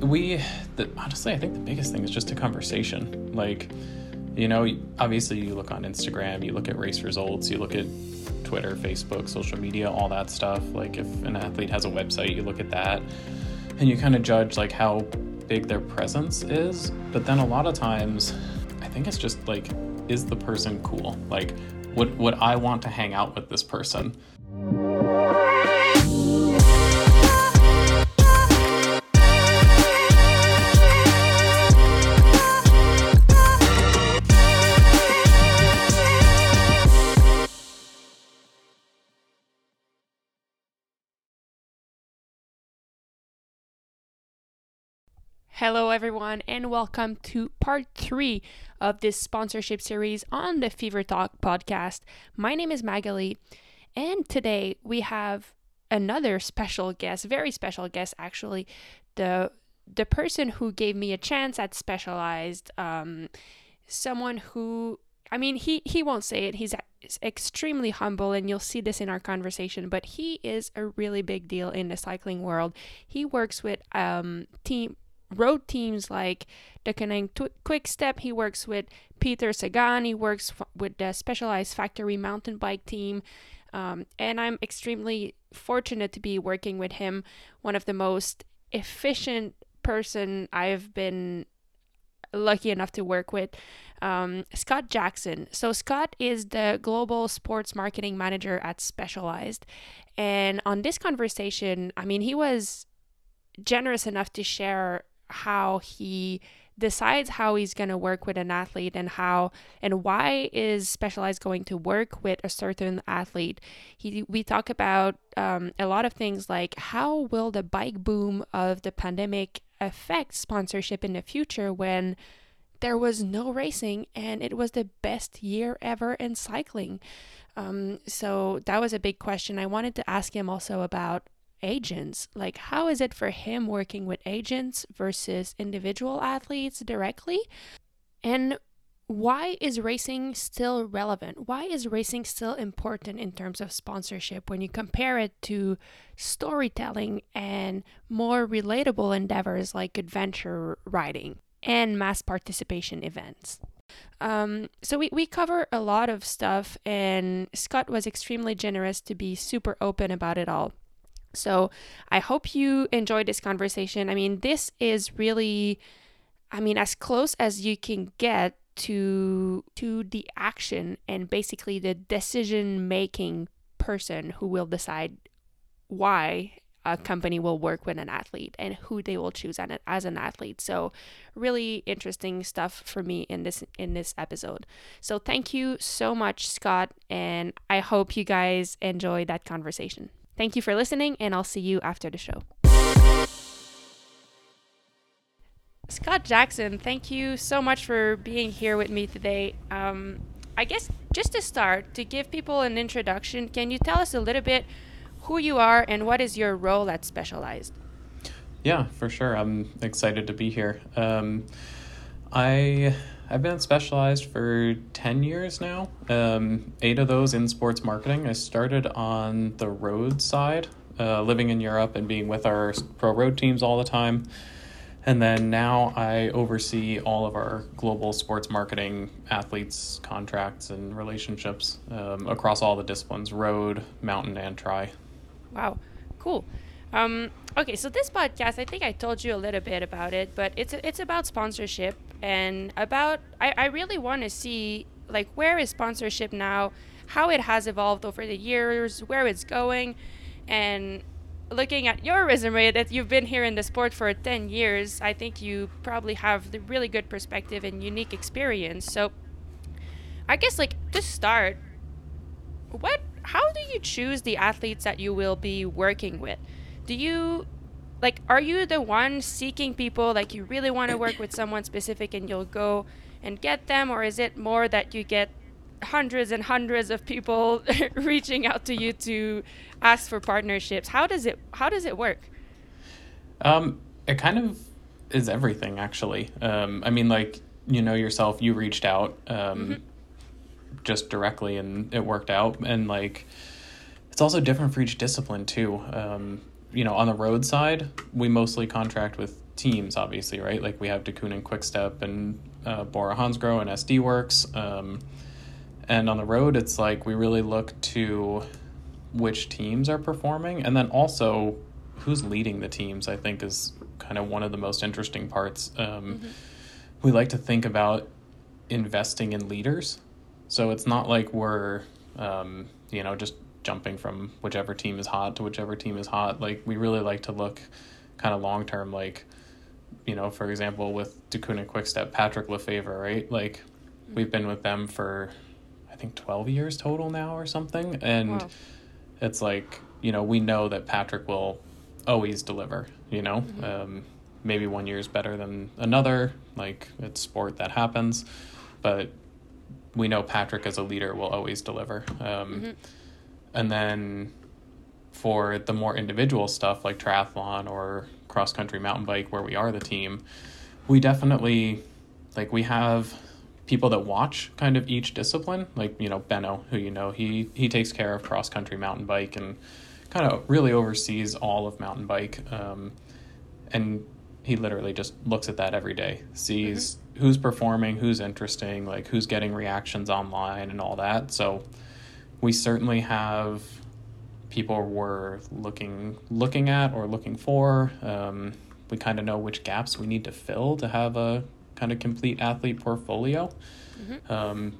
we the, honestly, I think the biggest thing is just a conversation. Like, you know, obviously you look on Instagram, you look at race results, you look at Twitter, Facebook, social media, all that stuff. Like, if an athlete has a website, you look at that, and you kind of judge like how big their presence is. But then a lot of times, I think it's just like, is the person cool? Like, would would I want to hang out with this person? Hello, everyone, and welcome to part three of this sponsorship series on the Fever Talk podcast. My name is Magali, and today we have another special guest, very special guest, actually. The the person who gave me a chance at Specialized, um, someone who, I mean, he he won't say it. He's extremely humble, and you'll see this in our conversation. But he is a really big deal in the cycling world. He works with um team road teams like the Deceuninck Quick Step. He works with Peter Sagan. He works f- with the Specialized Factory mountain bike team. Um, and I'm extremely fortunate to be working with him. One of the most efficient person I've been lucky enough to work with. Um, Scott Jackson. So, Scott is the global sports marketing manager at Specialized. And on this conversation, I mean, he was generous enough to share how he decides how he's going to work with an athlete and how and why is specialized going to work with a certain athlete. He we talk about um, a lot of things like how will the bike boom of the pandemic affect sponsorship in the future when there was no racing and it was the best year ever in cycling? Um, so that was a big question. I wanted to ask him also about agents. Like, how is it for him working with agents versus individual athletes directly? And why is racing still relevant? Why is racing still important in terms of sponsorship when you compare it to storytelling and more relatable endeavors like adventure riding and mass participation events? Um, so we, we cover a lot of stuff, and Scott was extremely generous to be super open about it all. So I hope you enjoyed this conversation. I mean, this is really, I mean, as close as you can get to to the action and basically the decision making person who will decide why a company will work with an athlete and who they will choose on it as an athlete. So really interesting stuff for me in this in this episode. So thank you so much Scott and I hope you guys enjoy that conversation. Thank you for listening, and I'll see you after the show. Scott Jackson, thank you so much for being here with me today. Um, I guess just to start, to give people an introduction, can you tell us a little bit who you are and what is your role at Specialized? Yeah, for sure. I'm excited to be here. Um, I I've been specialized for 10 years now, um, eight of those in sports marketing. I started on the road side, uh, living in Europe and being with our pro road teams all the time. And then now I oversee all of our global sports marketing athletes, contracts, and relationships um, across all the disciplines road, mountain, and tri. Wow, cool. Um, okay, so this podcast, I think I told you a little bit about it, but it's it's about sponsorship and about I, I really want to see like where is sponsorship now, how it has evolved over the years, where it's going, and looking at your resume that you've been here in the sport for 10 years, I think you probably have the really good perspective and unique experience. So I guess like to start, what how do you choose the athletes that you will be working with? Do you like are you the one seeking people like you really want to work with someone specific and you'll go and get them? Or is it more that you get hundreds and hundreds of people reaching out to you to ask for partnerships? How does it how does it work? Um it kind of is everything actually. Um i mean like you know yourself you reached out um mm-hmm. just directly and it worked out. And like it's also different for each discipline too. Um you know, on the road side, we mostly contract with teams, obviously, right? Like we have Deceuninck Quickstep and uh, Bora Hansgrohe and SD Worx. Um, and on the road, it's like we really look to which teams are performing, and then also who's leading the teams. I think is kind of one of the most interesting parts. Um, mm-hmm. We like to think about investing in leaders, so it's not like we're um, you know just jumping from whichever team is hot to whichever team is hot. Like we really like to look kind of long term, like you know, for example, with Deceuninck Quickstep, Patrick Lefevere, right? Like we've been with them for I think twelve years total now or something, and wow. it's like you know we know that Patrick will always deliver. You know, mm-hmm. um, maybe one year is better than another. Like it's sport that happens, but we know Patrick as a leader will always deliver. Um, mm-hmm. And then for the more individual stuff like triathlon or cross country mountain bike, where we are the team, we definitely like we have people that watch kind of each discipline. Like you know Benno, who you know, he he takes care of cross country mountain bike and kind of really oversees all of mountain bike. Um, and he literally just looks at that every day, sees mm-hmm. who's performing, who's interesting, like who's getting reactions online and all that. So we certainly have people we're looking looking at or looking for. Um, we kind of know which gaps we need to fill to have a kind of complete athlete portfolio. Mm-hmm. Um,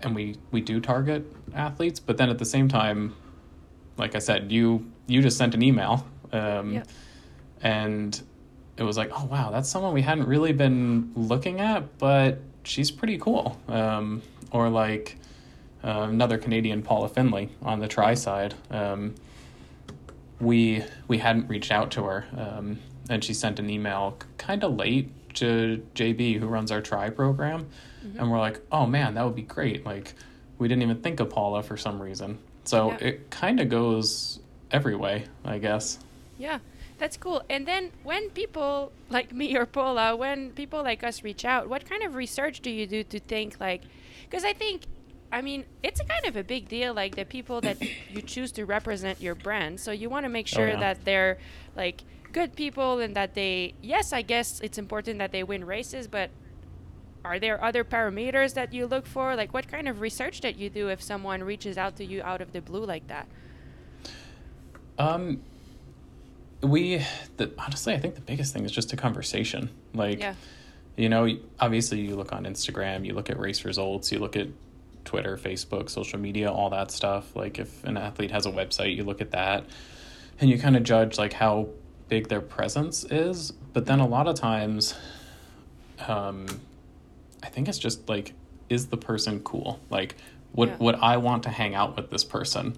and we we do target athletes, but then at the same time, like I said, you you just sent an email. Um, yeah and it was like, oh wow, that's someone we hadn't really been looking at, but she's pretty cool. Um, or like uh, another Canadian, Paula Findlay, on the tri side. Um, we we hadn't reached out to her, um, and she sent an email kind of late to JB, who runs our tri program, mm-hmm. and we're like, oh man, that would be great. Like we didn't even think of Paula for some reason. So yeah. it kind of goes every way, I guess. Yeah. That's cool. And then when people like me or Paula, when people like us reach out, what kind of research do you do to think like because I think I mean, it's a kind of a big deal like the people that you choose to represent your brand. So you want to make oh, sure oh, yeah. that they're like good people and that they yes, I guess it's important that they win races, but are there other parameters that you look for? Like what kind of research that you do if someone reaches out to you out of the blue like that? Um we the, honestly i think the biggest thing is just a conversation like yeah. you know obviously you look on instagram you look at race results you look at twitter facebook social media all that stuff. Like if an athlete has a website you look at that and you kind of judge like how big their presence is. But then a lot of times um i think it's just like is the person cool? Like would yeah. would i want to hang out with this person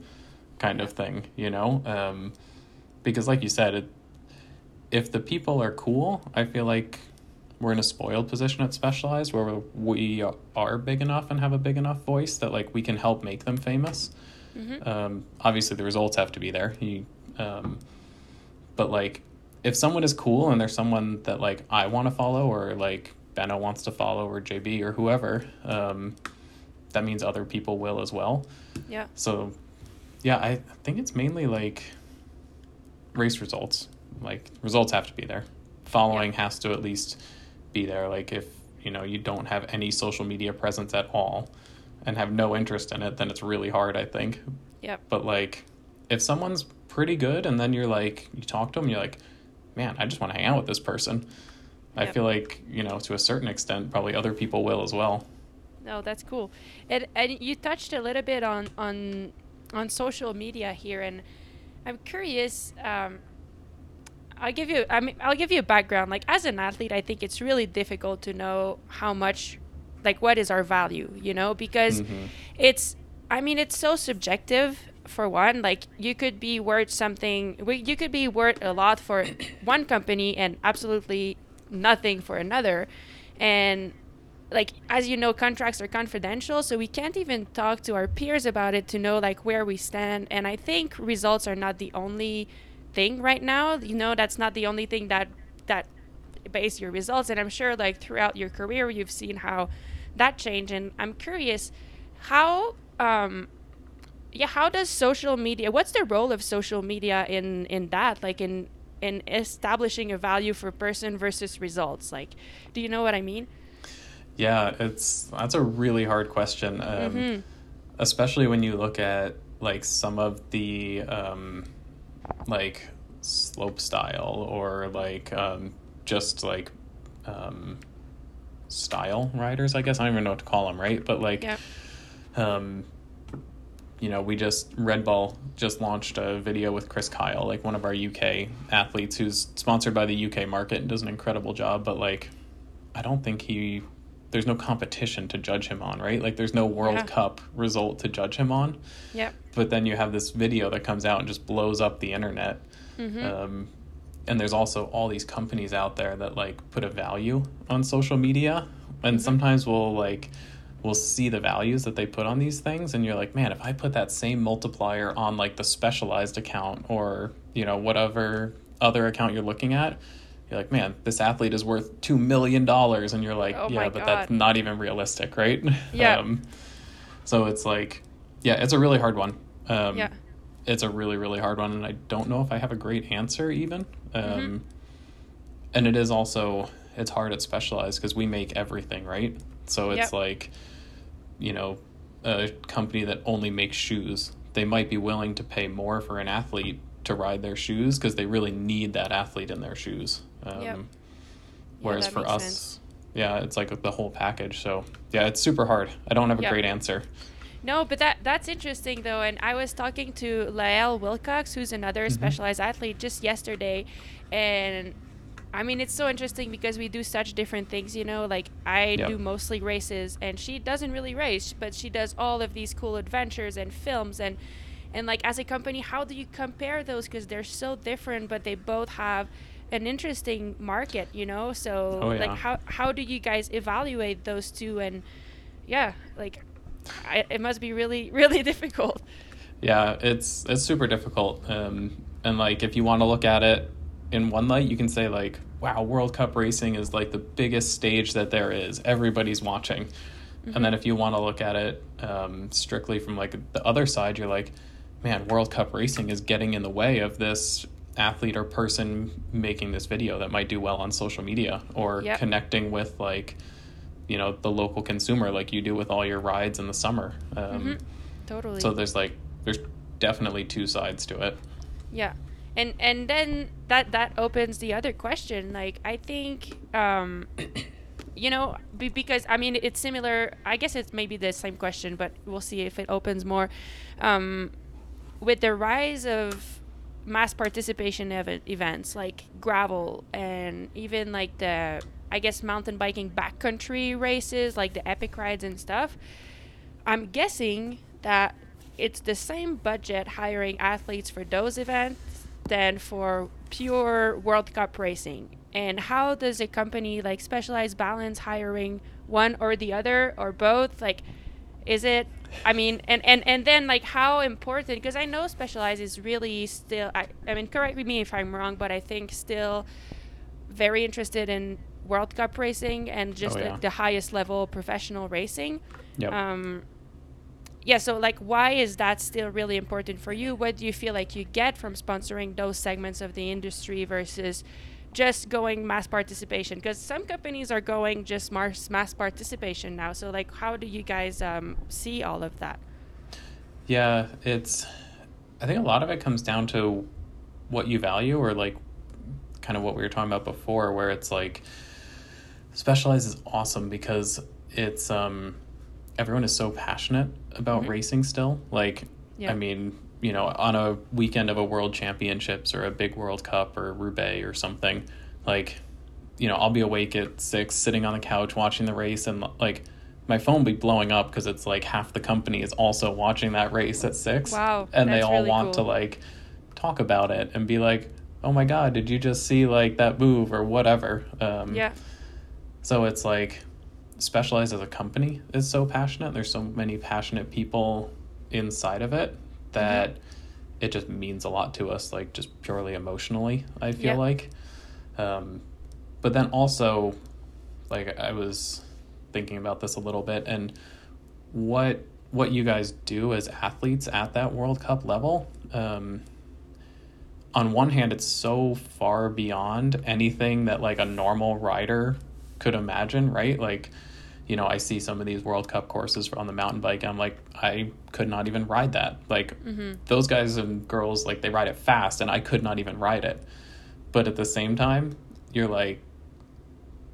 kind of thing you know? Um because like you said it, if the people are cool i feel like we're in a spoiled position at specialized where we are big enough and have a big enough voice that like we can help make them famous mm-hmm. um, obviously the results have to be there you, um, but like if someone is cool and there's someone that like i want to follow or like benno wants to follow or jb or whoever um, that means other people will as well yeah so yeah i think it's mainly like race results. Like results have to be there. Following yeah. has to at least be there. Like if you know you don't have any social media presence at all and have no interest in it, then it's really hard. I think. Yeah. But like, if someone's pretty good, and then you're like, you talk to them, you're like, man, I just want to hang out with this person. Yep. I feel like you know to a certain extent, probably other people will as well. No, that's cool. And and you touched a little bit on on on social media here, and I'm curious. Um, I'll give you. I mean, I'll give you a background. Like as an athlete, I think it's really difficult to know how much, like, what is our value. You know, because mm-hmm. it's. I mean, it's so subjective. For one, like you could be worth something. You could be worth a lot for one company and absolutely nothing for another, and like as you know contracts are confidential so we can't even talk to our peers about it to know like where we stand and i think results are not the only thing right now you know that's not the only thing that that base your results. And i'm sure like throughout your career you've seen how that changed. And i'm curious how um yeah how does social media what's the role of social media in in that? Like in in establishing a value for person versus results. Like do you know what i mean? Yeah it's that's a really hard question. Um, Mhm. especially when you look at like some of the um, like slope style or like um, just like um, style riders i guess i don't even know what to call them right but like yeah um, you know, we just Red Bull just launched a video with Kriss Kyle, like one of our UK athletes who's sponsored by the UK market and does an incredible job. But like, I don't think he, there's no competition to judge him on, right? Like, there's no World Yeah. Cup result to judge him on. yeah But then you have this video that comes out and just blows up the internet. Mhm. Um, and there's also all these companies out there that like put a value on social media, and sometimes we'll like we'll see the values that they put on these things, and you're like, man, if I put that same multiplier on like the specialized account or you know whatever other account you're looking at. You're like, man, this athlete is worth two million dollars, and you're like, Oh yeah, but that's not even realistic, right? Yeah. um, so it's like, yeah, it's a really hard one. Um, Yeah. It's a really, really hard one, and I don't know if I have a great answer even. Um, Mm-hmm. And it is also it's hard at specialized because we make everything, right? So it's Yep. like, you know, a company that only makes shoes, they might be willing to pay more for an athlete to ride their shoes because they really need that athlete in their shoes. Um, Yep. Whereas that for us, sense. yeah, it's like the whole package. So yeah, it's super hard. I don't have a Yep. great answer. No, but that that's interesting though, and I was talking to Lael Wilcox, who's another specialized athlete, just yesterday, and I mean it's so interesting because we do such different things, you know. Like I Yep. do mostly races, and she doesn't really race, but she does all of these cool adventures and films, and and like as a company, how do you compare those? Because they're so different, but they both have an interesting market, you know. So Oh, like how how do you guys evaluate those two and yeah, like I, it must be really really difficult. Yeah, it's it's super difficult. Um, and like if you want to look at it in one light, you can say like, wow, World Cup racing is like the biggest stage that there is. Everybody's watching. And then if you want to look at it um, strictly from like the other side, you're like, man, World Cup racing is getting in the way of this athlete or person making this video that might do well on social media or Yep. connecting with like you know the local consumer like you do with all your rides in the summer um, Totally. so there's like there's definitely two sides to it. Yeah. And and then that that opens the other question. Like I think um you know, be, because I mean it's similar. I guess it's maybe the same question, but we'll see if it opens more. Um, with the rise of mass participation of e- events like gravel and even like the I guess mountain biking backcountry races like the epic rides and stuff. I'm guessing that it's the same budget hiring athletes for those events than for pure World Cup racing. And how does a company like Specialized Balance hiring one or the other or both? Like, is it? I mean, and and and then like how important? Because I know Specialized is really still. I, I mean, correct me if I'm wrong, but I think still very interested in World Cup racing and just Oh, yeah. the, the highest level professional racing. Yep. Um, yeah, so like, why is that still really important for you? What do you feel like you get from sponsoring those segments of the industry versus just going mass participation? Because some companies are going just mass mass participation now. So like, how do you guys um, see all of that? Yeah, it's. I think a lot of it comes down to what you value, or like, kind of what we were talking about before, where it's like, specialized is awesome because it's um, everyone is so passionate about Mhm. racing still. Like, Yeah. I mean, you know, on a weekend of a World Championships or a big World Cup or Roubaix or something, like, you know, I'll be awake at six, sitting on the couch watching the race, and like, my phone be blowing up because it's like half the company is also watching that race at six. Wow, and they all really want to like talk about it and be like, "Oh my god, did you just see like that move or whatever?" Um, Yeah, so it's like Specialized as a company is so passionate. There's so many passionate people inside of it that Mm-hmm. it just means a lot to us, like just purely emotionally, I feel Yeah. like. Um, but then also, like I was thinking about this a little bit and what what you guys do as athletes at that World Cup level. Um, on one hand, it's so far beyond anything that like a normal rider could imagine, right? Like, you know, I see some of these World Cup courses on the mountain bike. I'm like, I could not even ride that. Like, mm-hmm. those guys and girls, like, they ride it fast, and I could not even ride it. But at the same time, you're like,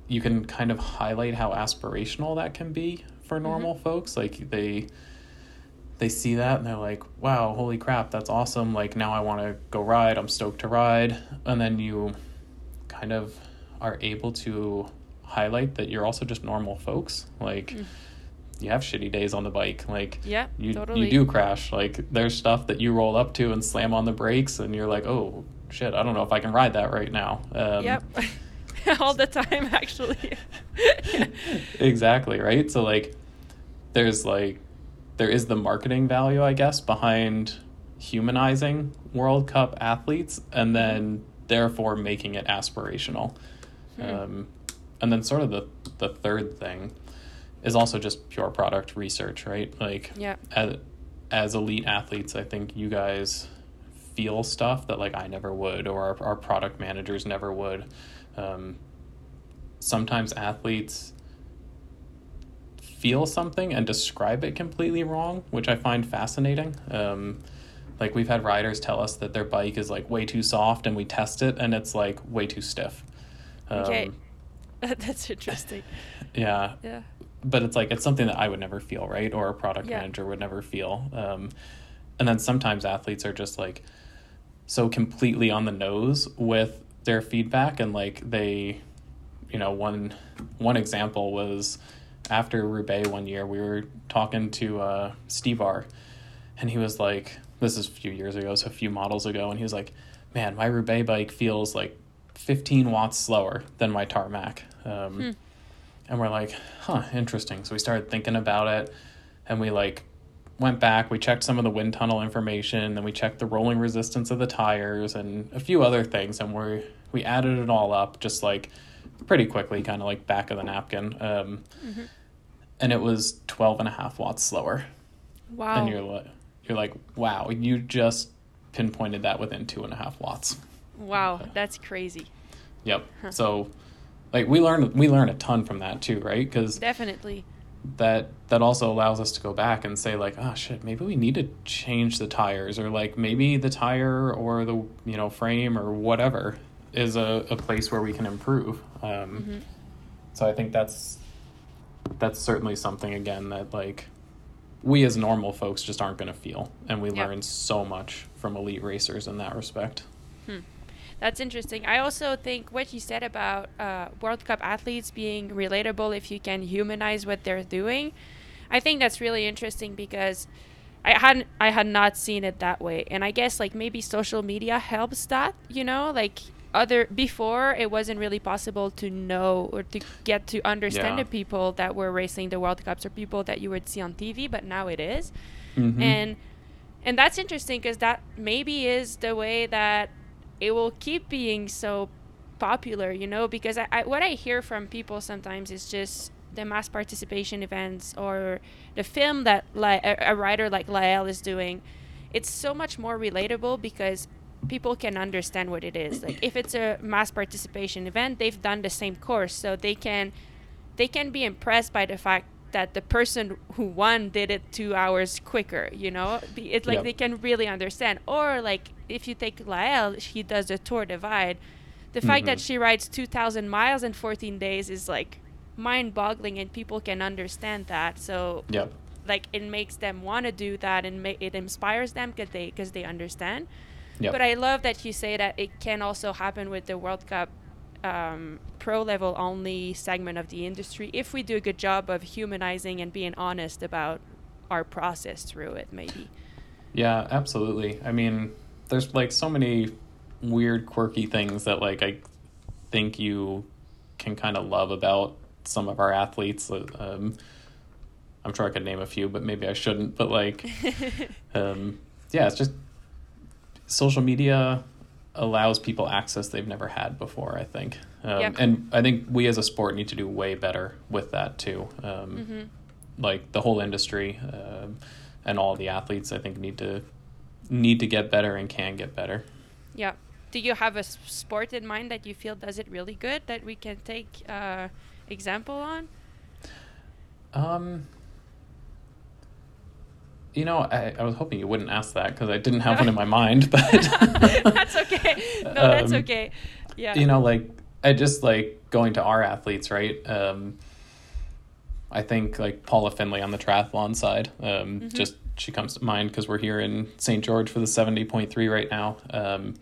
you can kind of highlight how aspirational that can be for mm-hmm. normal mm-hmm. folks. Like, they they see that and they're like, wow, holy crap, that's awesome. Like, now I want to go ride. I'm stoked to ride. And then you kind of are able to highlight that you're also just normal folks. Like, mm. you have shitty days on the bike. Like, yeah, you, totally. you do crash. Like, there's stuff that you roll up to and slam on the brakes, and you're like, oh, shit, I don't know if I can ride that right now. Um, yep. All the time, actually. exactly, right? So, like, there's like there is the marketing value, I guess, behind humanizing World Cup athletes and then therefore making it aspirational. Hmm. Um, and then sort of the the third thing is also just pure product research, right? Like yeah. as, as elite athletes, I think you guys feel stuff that like I never would or our, our product managers never would. Um, sometimes athletes feel something and describe it completely wrong, which I find fascinating. Um, like we've had riders tell us that their bike is like way too soft, and we test it, and it's like way too stiff. Um, okay, that's interesting. Yeah. Yeah. But it's like it's something that I would never feel, right? Or a product yeah. manager would never feel. Um, and then sometimes athletes are just like so completely on the nose with their feedback, and like they, you know, one one example was after Roubaix one year, we were talking to uh, Stybar, and he was like, "This is a few years ago, so a few models ago," and he was like, "Man, my Roubaix bike feels like 15 watts slower than my tarmac." Um, hmm. And we're like, "Huh, interesting." So we started thinking about it, and we like went back. We checked some of the wind tunnel information, then we checked the rolling resistance of the tires and a few other things, and we we added it all up, just like pretty quickly, kind of like back of the napkin. Um, mm-hmm. And it was 12 and a half watts slower. Wow. And you're you're like, wow, you just pinpointed that within two and a half watts. Wow, that's crazy. Yep. Huh. So, like, we learn we learn a ton from that too, right? Because definitely that that also allows us to go back and say like oh shit maybe we need to change the tires or like maybe the tire or the you know frame or whatever is a, a place where we can improve. Um, mm-hmm. So I think that's that's certainly something again that like we as normal folks just aren't going to feel, and we yep. learn so much from elite racers in that respect. Hmm. That's interesting. I also think what you said about uh, World Cup athletes being relatable if you can humanize what they're doing. I think that's really interesting because I hadn't I had not seen it that way. And I guess like maybe social media helps that, you know, like other before it wasn't really possible to know or to get to understand yeah. the people that were racing the World Cups or people that you would see on TV, but now it is. Mm-hmm. and and that's interesting because that maybe is the way that it will keep being so popular, you know. Because I, I what I hear from people sometimes is just the mass participation events or the film that like a, a writer like Lael is doing. It's so much more relatable because people can understand what it is. Like if it's a mass participation event, they've done the same course, so they can they can be impressed by the fact that the person who won did it two hours quicker. You know, it's like yep. they can really understand. Or like if you take Lael, she does the Tour Divide. The mm-hmm. fact that mm-hmm. she rides two thousand miles in fourteen days is like mind-boggling, and people can understand that. So. Yep. Like it makes them want to do that, and ma- it inspires them because they because they understand. Yep. But I love that you say that it can also happen with the World Cup um, pro level only segment of the industry if we do a good job of humanizing and being honest about our process through it, maybe. Yeah, absolutely. I mean, there's like so many weird, quirky things that like I think you can kind of love about some of our athletes. Um, I'm sure I could name a few, but maybe I shouldn't. But like, um, yeah, it's just social media allows people access they've never had before. I think, um, yep. and I think we as a sport need to do way better with that too. Um, mm-hmm. Like the whole industry uh, and all the athletes, I think need to need to get better and can get better. Yeah, do you have a sport in mind that you feel does it really good that we can take uh, example on? Um, you know, I, I was hoping you wouldn't ask that because I didn't have one in my mind, but that's okay. No, that's Um, okay. Yeah. you know, like I just like going to our athletes, right? Um, I think like Paula Findlay on the triathlon side, um, Mhm. just she comes to mind because we're here in St. George for the seventy point three right now. Um,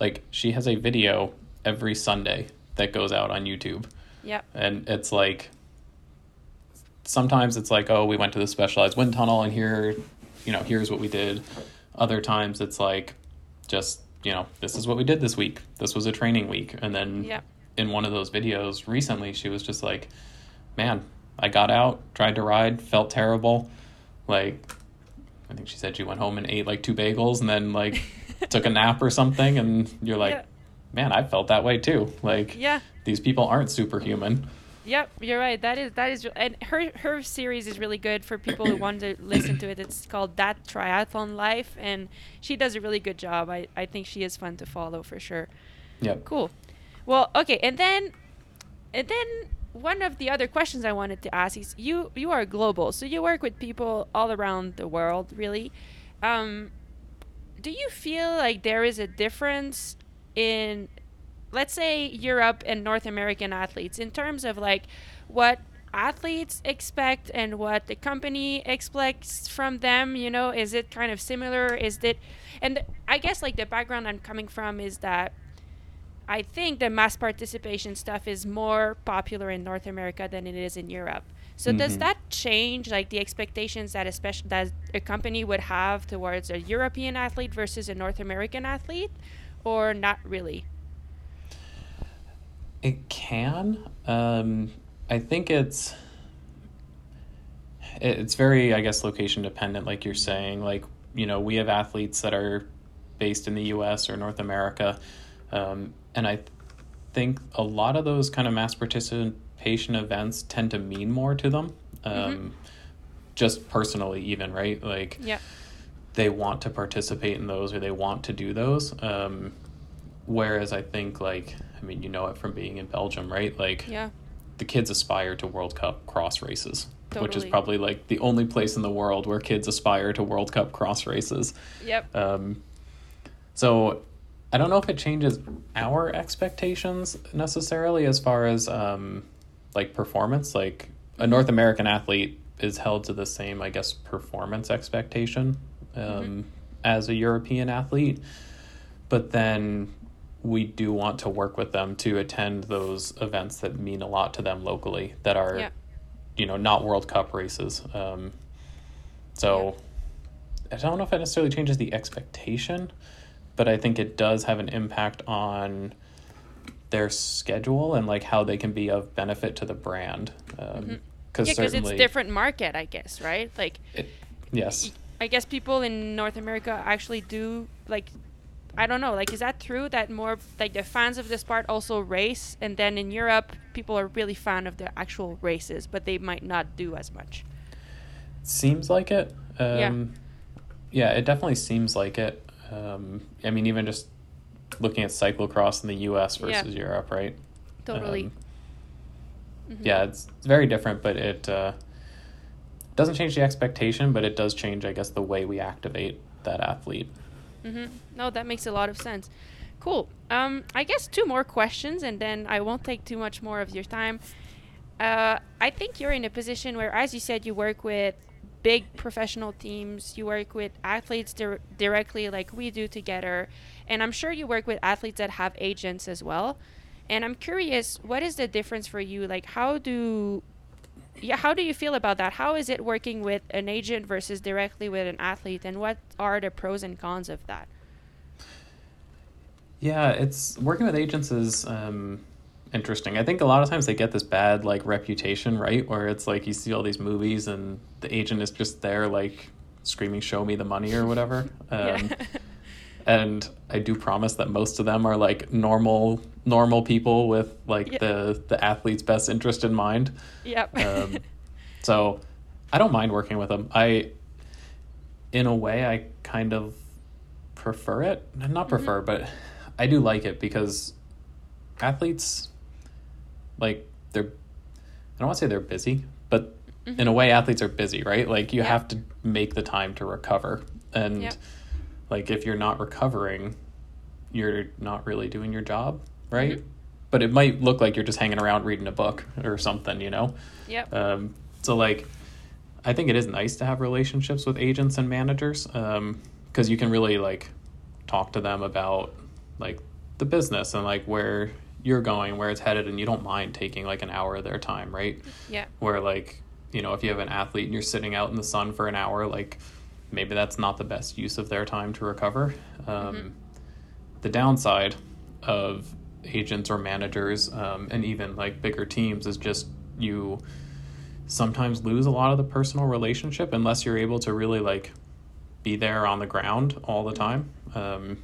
like she has a video every Sunday that goes out on YouTube, yeah. and it's like sometimes it's like oh we went to the specialized wind tunnel and here you know here's what we did. Other times it's like just you know this is what we did this week. This was a training week. And then Yeah. in one of those videos recently she was just like man i got out tried to ride felt terrible. Like i think she said she went home and ate like two bagels and then like took a nap or something. And you're like Yeah. man i felt that way too. Like Yeah. these people aren't superhuman Yep, you're right. That is that is, and her her series is really good for people who want to listen to it. It's called That Triathlon Life, and she does a really good job. I I think she is fun to follow for sure. Yeah. Cool. Well, okay, and then, and then one of the other questions I wanted to ask is you you are global, so you work with people all around the world, really. Um, do you feel like there is a difference in, let's say, Europe and North American athletes in terms of like what athletes expect and what the company expects from them you know is it kind of similar is it and i guess like the background i'm coming from is that I think the mass participation stuff is more popular in North America than it is in Europe. So does Mhm. that change like the expectations that especially that a company would have towards a European athlete versus a North American athlete, or not really? It can. Um, I think it's it's very, I guess, location dependent, like you're saying. Like you know, we have athletes that are based in the U.S. or North America, um, and I think a lot of those kind of mass participation events tend to mean more to them. Um, Just personally, even right, like Yeah. they want to participate in those or they want to do those. Um, whereas I think like I mean you know it from being in Belgium, right? Like Yeah. the kids aspire to World Cup cross races, which is probably like the only place in the world where kids aspire to World Cup cross races. Yep. Um, so I don't know if it changes our expectations necessarily as far as um, like performance. Like a North American athlete is held to the same, I guess, performance expectation um, as a European athlete, but then we do want to work with them to attend those events that mean a lot to them locally that are Yeah. you know not world cup races um, so i don't know if it necessarily changes the expectation but i think it does have an impact on their schedule and like how they can be of benefit to the brand because Mm-hmm. Yeah, certainly it's different market, I guess, right? Like, it, yes I guess people in North America actually do like I don't know, like is that true that more like the fans of the sport also race and then in Europe people are really fan of the actual races, but they might not do as much. seems like it um, Yeah. yeah it definitely seems like it um, i mean even just looking at cyclocross in the us Yeah. versus europe right Totally. Um, Mhm. yeah it's, it's very different but it uh, doesn't change the expectation but it does change i guess the way we activate that athlete Mm-hmm. No, that makes a lot of sense. Cool. Um, I guess two more questions, and then I won't take too much more of your time. Uh, I think you're in a position where, as you said, you work with big professional teams. You work with athletes dir- directly, like we do together, and I'm sure you work with athletes that have agents as well. And I'm curious, what is the difference for you? Like, how do yeah, how do you feel about that? How is it working with an agent versus directly with an athlete, and what are the pros and cons of that? yeah it's working with agents is um, interesting i think a lot of times they get this bad like reputation right where it's like you see all these movies and the agent is just there like screaming show me the money or whatever um, yeah. And I do promise that most of them are like normal normal people with like Yeah. the the athlete's best interest in mind. yep. Um, so I don't mind working with them. I, in a way, I kind of prefer it. Not prefer, but I do like it because athletes, like they're, I don't want to say they're busy, but mm-hmm. in a way, athletes are busy, right? Like you yeah. have to make the time to recover, and yep. Like if you're not recovering, you're not really doing your job, right? Mm-hmm. But it might look like you're just hanging around reading a book or something, you know. Yep. Um, so like, I think it is nice to have relationships with agents and managers because um, you can really like talk to them about like the business and like where you're going, where it's headed, and you don't mind taking like an hour of their time, right? Yeah. Where like, you know, if you have an athlete and you're sitting out in the sun for an hour, like maybe that's not the best use of their time to recover. Um, mm-hmm. The downside of agents or managers um, and even like bigger teams is just you sometimes lose a lot of the personal relationship unless you're able to really like be there on the ground all the time. Um,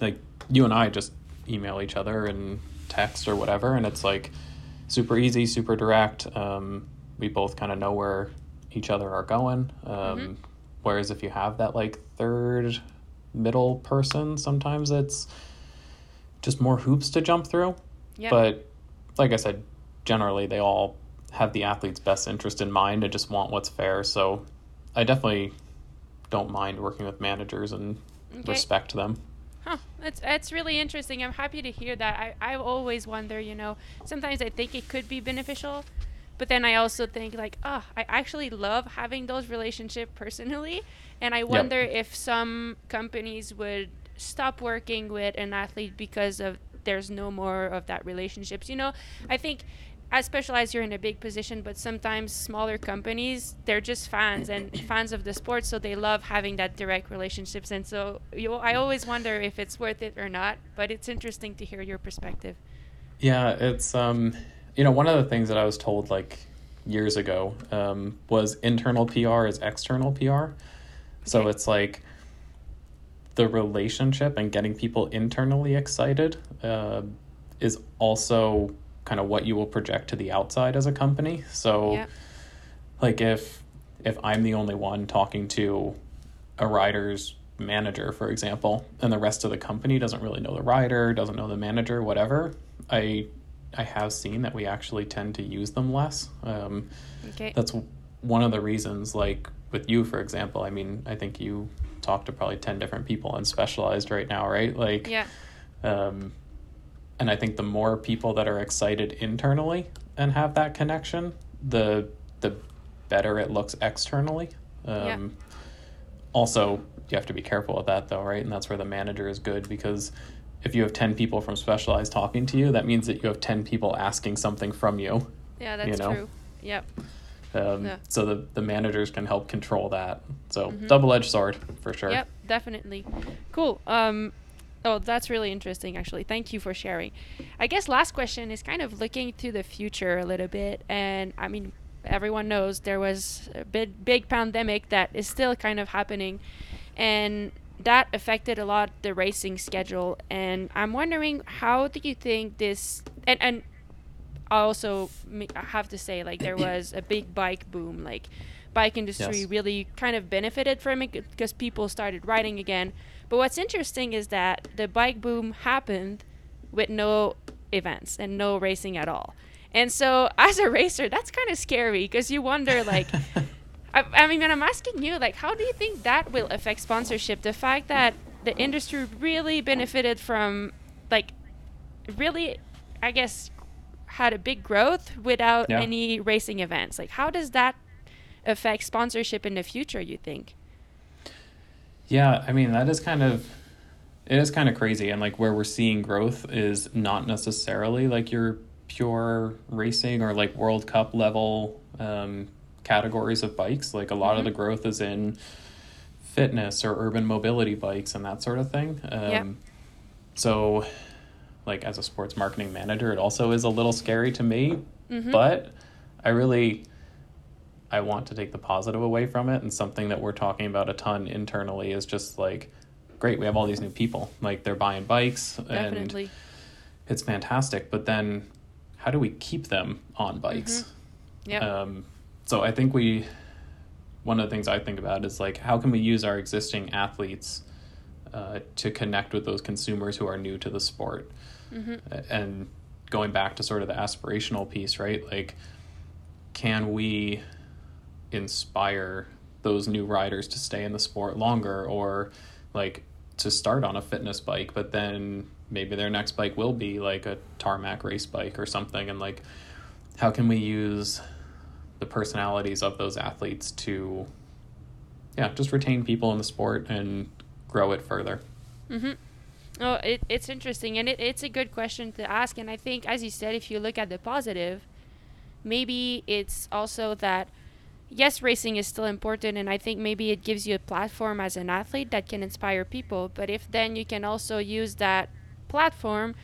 like you and I just email each other and text or whatever, and it's like super easy, super direct. Um, we both kind of know where each other are going. Um, mm-hmm. Whereas if you have that like third middle person, sometimes it's just more hoops to jump through. Yep. But like I said, generally they all have the athlete's best interest in mind and just want what's fair. So I definitely don't mind working with managers and okay. respect them. Huh. That's that's really interesting. I'm happy to hear that. I, I always wonder, you know, sometimes I think it could be beneficial, but then I also think like, oh, I actually love having those relationships personally, and I wonder yep. if some companies would stop working with an athlete because of there's no more of that relationships. You know, I think as specialized you're in a big position but sometimes smaller companies they're just fans and fans of the sport so they love having that direct relationships and so you, i always wonder if it's worth it or not but it's interesting to hear your perspective yeah it's um you know one of the things that i was told like years ago um, was internal pr is external pr so it's like the relationship and getting people internally excited uh, is also kind of what you will project to the outside as a company. So, yep. like if if I'm the only one talking to a rider's manager, for example, and the rest of the company doesn't really know the rider, doesn't know the manager, whatever, I I have seen that we actually tend to use them less. Um, okay. That's one of the reasons, like with you, for example. I mean, I think you talk to probably ten different people and specialized right now, right? Like, yeah. Um, and I think the more people that are excited internally and have that connection, the the better it looks externally. Um, yeah. Also, you have to be careful with that though, right? And that's where the manager is good because if you have 10 people from specialized talking to you, that means that you have 10 people asking something from you. Yeah, that's you know? true. Yep. Um, yeah. So the, the managers can help control that. So mm-hmm. double edged sword for sure. Yep, definitely. Cool. Um, Oh, that's really interesting, actually. Thank you for sharing. I guess last question is kind of looking to the future a little bit. And I mean, everyone knows there was a big, big pandemic that is still kind of happening. And that affected a lot the racing schedule. And I'm wondering, how do you think this. And, and I also have to say, like, there was a big bike boom. Like, bike industry yes. really kind of benefited from it because people started riding again but what's interesting is that the bike boom happened with no events and no racing at all. And so, as a racer, that's kind of scary because you wonder, like, I, I mean, I'm asking you, like, how do you think that will affect sponsorship? The fact that the industry really benefited from, like, really, I guess, had a big growth without yeah. any racing events. Like, how does that affect sponsorship in the future, you think? Yeah, I mean that is kind of it is kind of crazy and like where we're seeing growth is not necessarily like your pure racing or like World Cup level um, categories of bikes. Like a lot mm-hmm. of the growth is in fitness or urban mobility bikes and that sort of thing. Um, yep. So, like as a sports marketing manager, it also is a little scary to me, mm-hmm. but I really I want to take the positive away from it. And something that we're talking about a ton internally is just like, great, we have all these new people. Like they're buying bikes Definitely. and it's fantastic. But then how do we keep them on bikes? Mm-hmm. Yeah. Um, so I think we, one of the things I think about is like, how can we use our existing athletes uh, to connect with those consumers who are new to the sport. Mm-hmm. And going back to sort of the aspirational piece, right? Like, can we inspire those new riders to stay in the sport longer or like to start on a fitness bike, but then maybe their next bike will be like a tarmac race bike or something? And like, how can we use the personalities of those athletes to, yeah, just retain people in the sport and grow it further? Mm-hmm. Oh, it, it's interesting and it, it's a good question to ask. And I think, as you said, if you look at the positive, maybe it's also that yes, racing is still important, and I think maybe it gives you a platform as an athlete that can inspire people. But if then you can also use that platform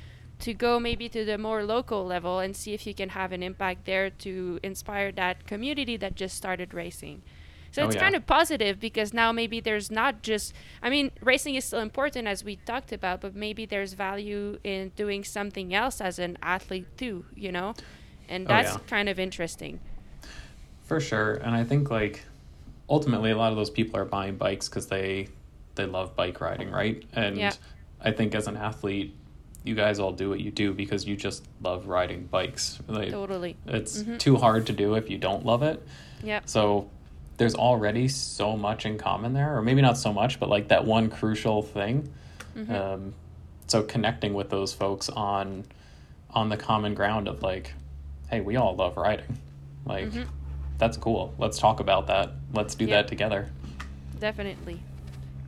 to go maybe to the more local level and see if you can have an impact there to inspire that community that just started racing. So oh, it's yeah. kind of positive because now maybe there's not just, I mean, racing is still important as we talked about, but maybe there's value in doing something else as an athlete too, you know? And oh, that's oh, yeah. kind of interesting. For sure. And I think like ultimately a lot of those people are buying bikes because they they love bike riding, right? And yeah. I think as an athlete, you guys all do what you do because you just love riding bikes. Like, totally. It's mm-hmm. too hard to do if you don't love it. Yeah. So there's already so much in common there, or maybe not so much, but like that one crucial thing. Mm-hmm. Um, so connecting with those folks on on the common ground of like, hey, we all love riding. Like mm-hmm. that's cool. Let's talk about that. Let's do that together. Definitely.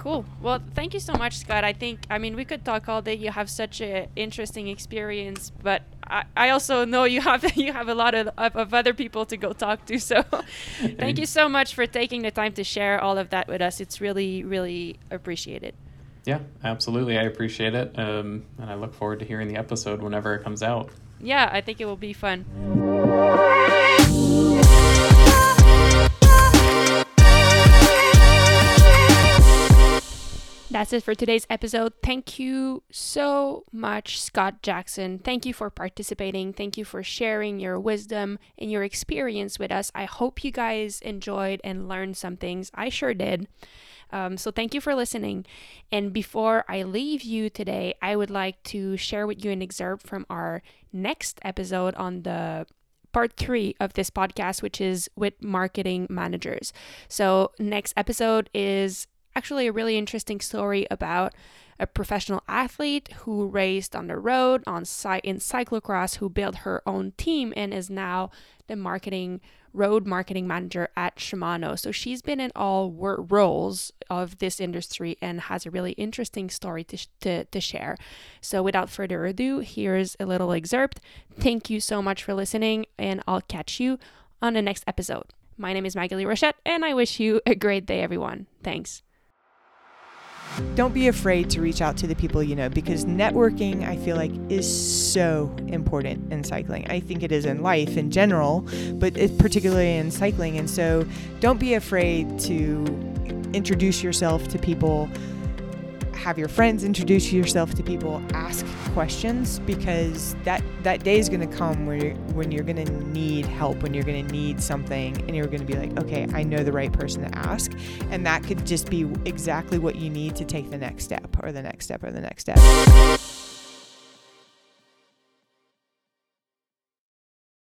Cool. Well, thank you so much, Scott. I think, I mean, we could talk all day. You have such an interesting experience, but I, I also know you have you have a lot of, of, of other people to go talk to. So, thank you so much for taking the time to share all of that with us. It's really, really appreciated. Yeah, absolutely. I appreciate it, um, and I look forward to hearing the episode whenever it comes out. Yeah, I think it will be fun. That's it for today's episode. Thank you so much, Scott Jackson. Thank you for participating. Thank you for sharing your wisdom and your experience with us. I hope you guys enjoyed and learned some things. I sure did. Um, so, thank you for listening. And before I leave you today, I would like to share with you an excerpt from our next episode on the part three of this podcast, which is with marketing managers. So, next episode is actually a really interesting story about a professional athlete who raced on the road on site in cyclocross who built her own team and is now the marketing road marketing manager at Shimano. So she's been in all wor- roles of this industry and has a really interesting story to, sh- to, to share. So without further ado, here's a little excerpt. Thank you so much for listening, and I'll catch you on the next episode. My name is Maghalie Rochette, and I wish you a great day, everyone. Thanks. Don't be afraid to reach out to the people you know because networking, I feel like, is so important in cycling. I think it is in life in general, but it's particularly in cycling. And so don't be afraid to introduce yourself to people have your friends introduce yourself to people, ask questions because that that day is going to come where you're, when you're going to need help, when you're going to need something, and you're going to be like, okay, I know the right person to ask, and that could just be exactly what you need to take the next step, or the next step, or the next step.